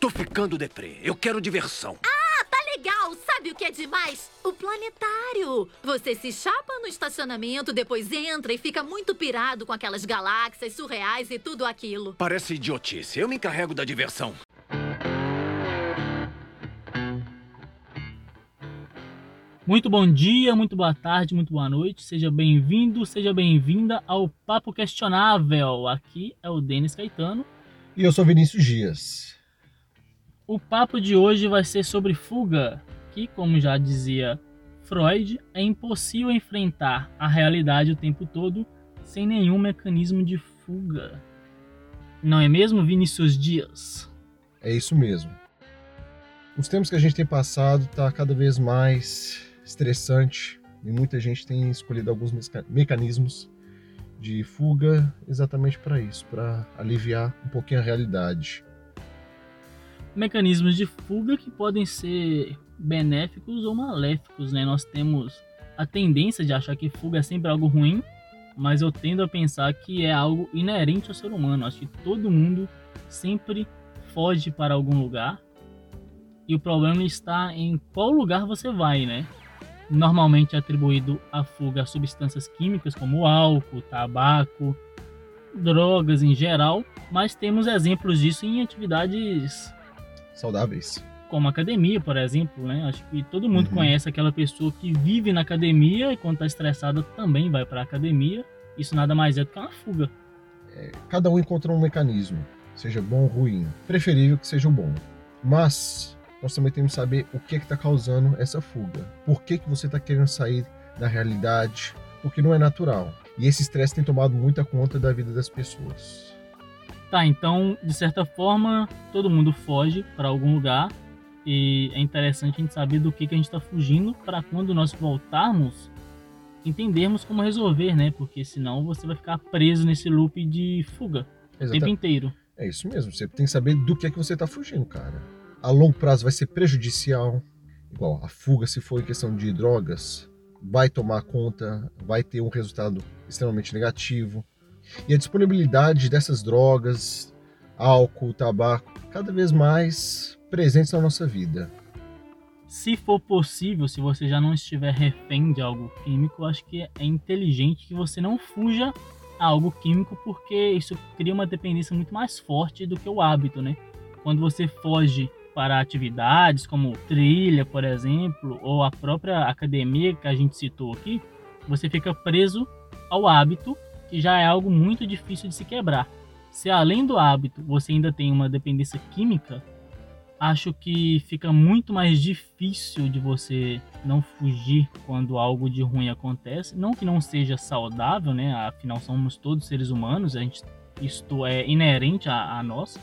Tô ficando deprê. Eu quero diversão. Ah, tá legal. Sabe o que é demais? O planetário. Você se chapa no estacionamento, depois entra e fica muito pirado com aquelas galáxias surreais e tudo aquilo. Parece idiotice. Eu me encarrego da diversão. Muito bom dia, muito boa tarde, muito boa noite. Seja bem-vindo, seja bem-vinda ao Papo Questionável. Aqui é o Denis Caetano. E eu sou Vinícius Dias. O papo de hoje vai ser sobre fuga, que, como já dizia Freud, é impossível enfrentar a realidade o tempo todo sem nenhum mecanismo de fuga. Não é mesmo, Vinícius Dias? É isso mesmo. Os tempos que a gente tem passado está cada vez mais estressante e muita gente tem escolhido alguns mecanismos de fuga exatamente para isso, para aliviar um pouquinho a realidade. Mecanismos de fuga que podem ser benéficos ou maléficos, né? Nós temos a tendência de achar que fuga é sempre algo ruim, mas eu tendo a pensar que é algo inerente ao ser humano. Acho que todo mundo sempre foge para algum lugar. E o problema está em qual lugar você vai, né? normalmente é atribuído à fuga a substâncias químicas como álcool, tabaco, drogas em geral, mas temos exemplos disso em atividades saudáveis. Como academia, por exemplo, né? Acho que todo mundo uhum. conhece aquela pessoa que vive na academia e quando está estressada também vai para a academia. Isso nada mais é do que uma fuga. É, cada um encontra um mecanismo, seja bom ou ruim. Preferível que seja o bom. Mas nós também temos que saber o que é está causando essa fuga. Por que, que você está querendo sair da realidade? Porque não é natural. E esse estresse tem tomado muita conta da vida das pessoas. Tá, então, de certa forma, todo mundo foge para algum lugar. E é interessante a gente saber do que, que a gente está fugindo para quando nós voltarmos entendermos como resolver, né? Porque senão você vai ficar preso nesse loop de fuga Exatamente. o tempo inteiro. É isso mesmo, você tem que saber do que é que você está fugindo, cara a longo prazo vai ser prejudicial. Igual a fuga, se for em questão de drogas, vai tomar conta, vai ter um resultado extremamente negativo. E a disponibilidade dessas drogas, álcool, tabaco, cada vez mais presentes na nossa vida. Se for possível, se você já não estiver refém de algo químico, acho que é inteligente que você não fuja a algo químico, porque isso cria uma dependência muito mais forte do que o hábito, né? Quando você foge para atividades como trilha, por exemplo, ou a própria academia que a gente citou aqui, você fica preso ao hábito, que já é algo muito difícil de se quebrar. Se além do hábito você ainda tem uma dependência química, acho que fica muito mais difícil de você não fugir quando algo de ruim acontece. Não que não seja saudável, né? Afinal, somos todos seres humanos, a gente, isto é inerente a, a nós.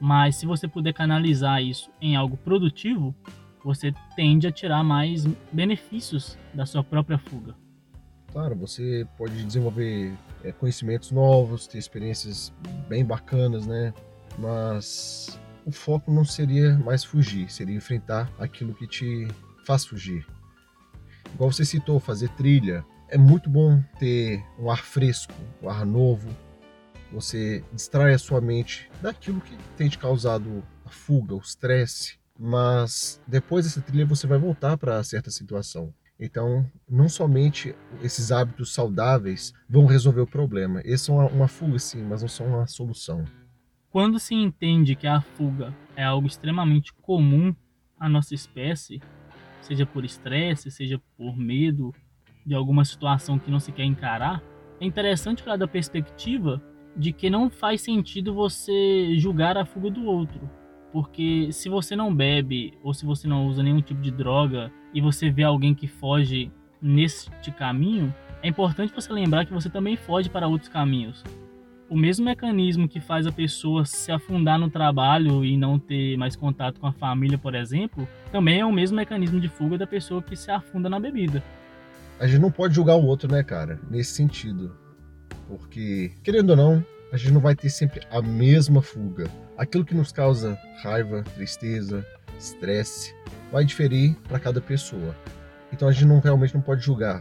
Mas se você puder canalizar isso em algo produtivo, você tende a tirar mais benefícios da sua própria fuga. Claro, você pode desenvolver é, conhecimentos novos, ter experiências bem bacanas, né? Mas o foco não seria mais fugir, seria enfrentar aquilo que te faz fugir. Igual você citou, fazer trilha. É muito bom ter um ar fresco, um ar novo, você distrai a sua mente daquilo que tem te causado a fuga, o estresse, mas depois dessa trilha você vai voltar para certa situação. Então, não somente esses hábitos saudáveis vão resolver o problema. Esses são uma fuga, sim, mas não são uma solução. Quando se entende que a fuga é algo extremamente comum à nossa espécie, seja por estresse, seja por medo de alguma situação que não se quer encarar, é interessante olhar da perspectiva de que não faz sentido você julgar a fuga do outro. Porque se você não bebe ou se você não usa nenhum tipo de droga e você vê alguém que foge neste caminho, é importante você lembrar que você também foge para outros caminhos. O mesmo mecanismo que faz a pessoa se afundar no trabalho e não ter mais contato com a família, por exemplo, também é o mesmo mecanismo de fuga da pessoa que se afunda na bebida. A gente não pode julgar o outro, né, cara? Nesse sentido. Porque, querendo ou não, a gente não vai ter sempre a mesma fuga. Aquilo que nos causa raiva, tristeza, estresse, vai diferir para cada pessoa. Então a gente não realmente não pode julgar.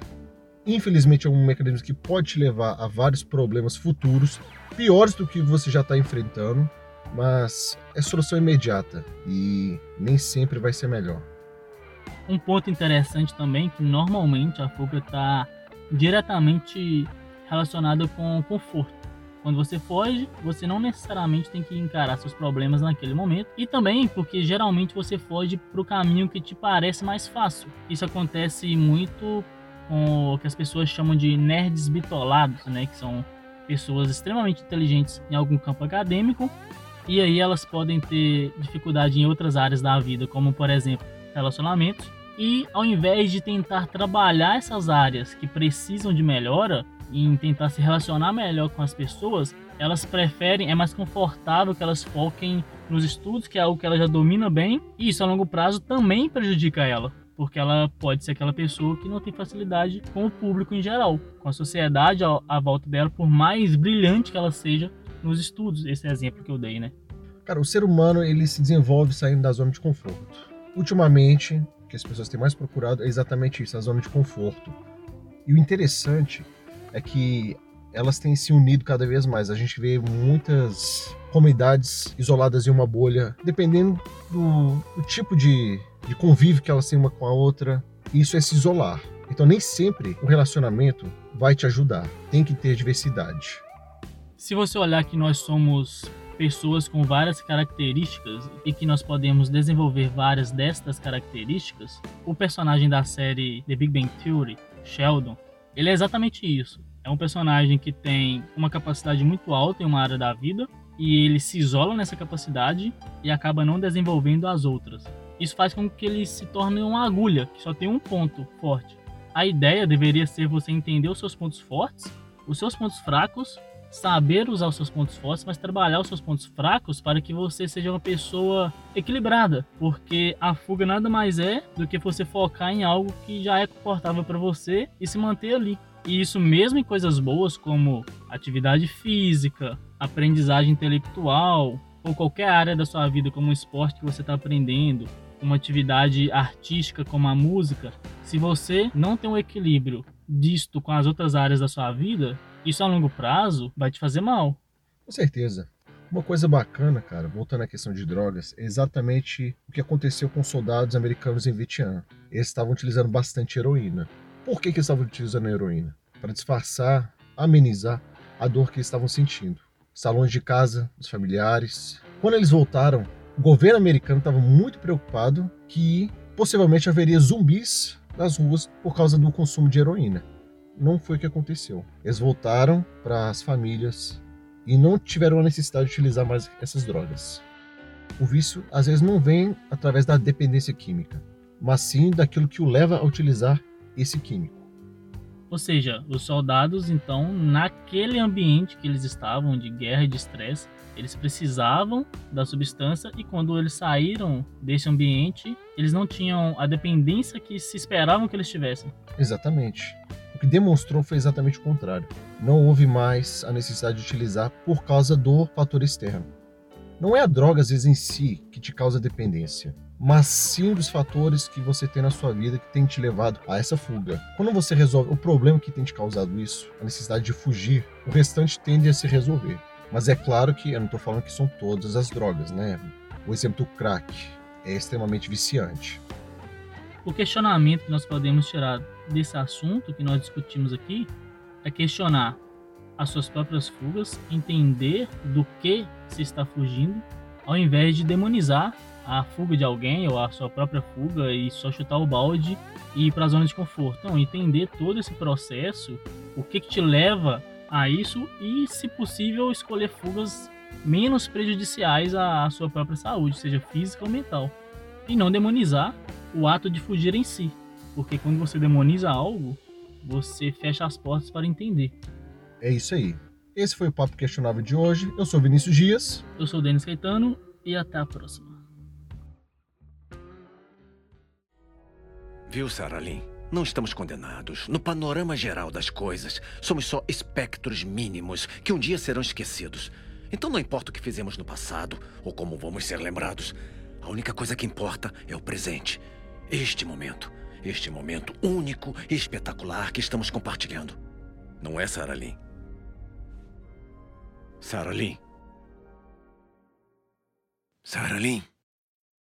Infelizmente é um mecanismo que pode te levar a vários problemas futuros, piores do que você já está enfrentando. mas é solução imediata e nem sempre vai ser melhor. Um ponto interessante também é que normalmente a fuga está diretamente relacionada com conforto. Quando você foge, você não necessariamente tem que encarar seus problemas naquele momento. E também porque geralmente você foge para o caminho que te parece mais fácil. Isso acontece muito com o que as pessoas chamam de nerds bitolados, né? Que são pessoas extremamente inteligentes em algum campo acadêmico. E aí elas podem ter dificuldade em outras áreas da vida, como por exemplo relacionamentos. E ao invés de tentar trabalhar essas áreas que precisam de melhora, em tentar se relacionar melhor com as pessoas, elas preferem, é mais confortável que elas foquem nos estudos, que é algo que ela já domina bem, e isso a longo prazo também prejudica ela, porque ela pode ser aquela pessoa que não tem facilidade com o público em geral, com a sociedade à volta dela, por mais brilhante que ela seja nos estudos. Esse é exemplo que eu dei, né? Cara, o ser humano ele se desenvolve saindo da zona de conforto. Ultimamente, que as pessoas têm mais procurado é exatamente isso, a zona de conforto. E o interessante é que elas têm se unido cada vez mais. A gente vê muitas comunidades isoladas em uma bolha, dependendo do, do tipo de, de convívio que elas têm uma com a outra. Isso é se isolar. Então, nem sempre o relacionamento vai te ajudar. Tem que ter diversidade. Se você olhar que nós somos pessoas com várias características e que nós podemos desenvolver várias destas características, o personagem da série The Big Bang Theory, Sheldon, ele é exatamente isso. É um personagem que tem uma capacidade muito alta em uma área da vida e ele se isola nessa capacidade e acaba não desenvolvendo as outras. Isso faz com que ele se torne uma agulha que só tem um ponto forte. A ideia deveria ser você entender os seus pontos fortes, os seus pontos fracos, saber usar os seus pontos fortes, mas trabalhar os seus pontos fracos para que você seja uma pessoa equilibrada, porque a fuga nada mais é do que você focar em algo que já é confortável para você e se manter ali. E isso mesmo em coisas boas como atividade física, aprendizagem intelectual ou qualquer área da sua vida como um esporte que você está aprendendo, uma atividade artística como a música, se você não tem um equilíbrio disto com as outras áreas da sua vida, isso a longo prazo vai te fazer mal. Com certeza. Uma coisa bacana, cara, voltando à questão de drogas, é exatamente o que aconteceu com soldados americanos em Vietnã. Eles estavam utilizando bastante heroína. Por que, que eles estavam utilizando heroína? Para disfarçar, amenizar a dor que estavam sentindo. Salões de casa, dos familiares. Quando eles voltaram, o governo americano estava muito preocupado que possivelmente haveria zumbis nas ruas por causa do consumo de heroína. Não foi o que aconteceu. Eles voltaram para as famílias e não tiveram a necessidade de utilizar mais essas drogas. O vício às vezes não vem através da dependência química, mas sim daquilo que o leva a utilizar esse químico. Ou seja, os soldados, então, naquele ambiente que eles estavam de guerra e de estresse, eles precisavam da substância e quando eles saíram desse ambiente, eles não tinham a dependência que se esperavam que eles tivessem. Exatamente. O que demonstrou foi exatamente o contrário. Não houve mais a necessidade de utilizar por causa do fator externo. Não é a droga, às vezes, em si que te causa dependência, mas sim dos fatores que você tem na sua vida que tem te levado a essa fuga. Quando você resolve o problema que tem te causado isso, a necessidade de fugir, o restante tende a se resolver. Mas é claro que eu não estou falando que são todas as drogas, né? O exemplo do crack é extremamente viciante. O questionamento que nós podemos tirar desse assunto que nós discutimos aqui é questionar as suas próprias fugas, entender do que se está fugindo, ao invés de demonizar a fuga de alguém ou a sua própria fuga e só chutar o balde e ir para a zona de conforto. Não, entender todo esse processo, o que, que te leva a isso e, se possível, escolher fugas menos prejudiciais à sua própria saúde, seja física ou mental. E não demonizar o ato de fugir em si. Porque quando você demoniza algo, você fecha as portas para entender. É isso aí. Esse foi o Papo Questionável de hoje. Eu sou Vinícius Dias. Eu sou Denis Caetano e até a próxima. Viu, Sarah Lynn? Não estamos condenados. No panorama geral das coisas, somos só espectros mínimos que um dia serão esquecidos. Então não importa o que fizemos no passado ou como vamos ser lembrados. A única coisa que importa é o presente. Este momento. Este momento único e espetacular que estamos compartilhando. Não é, Sarah Lynn? Sarah Lynn? Sarah Lynn,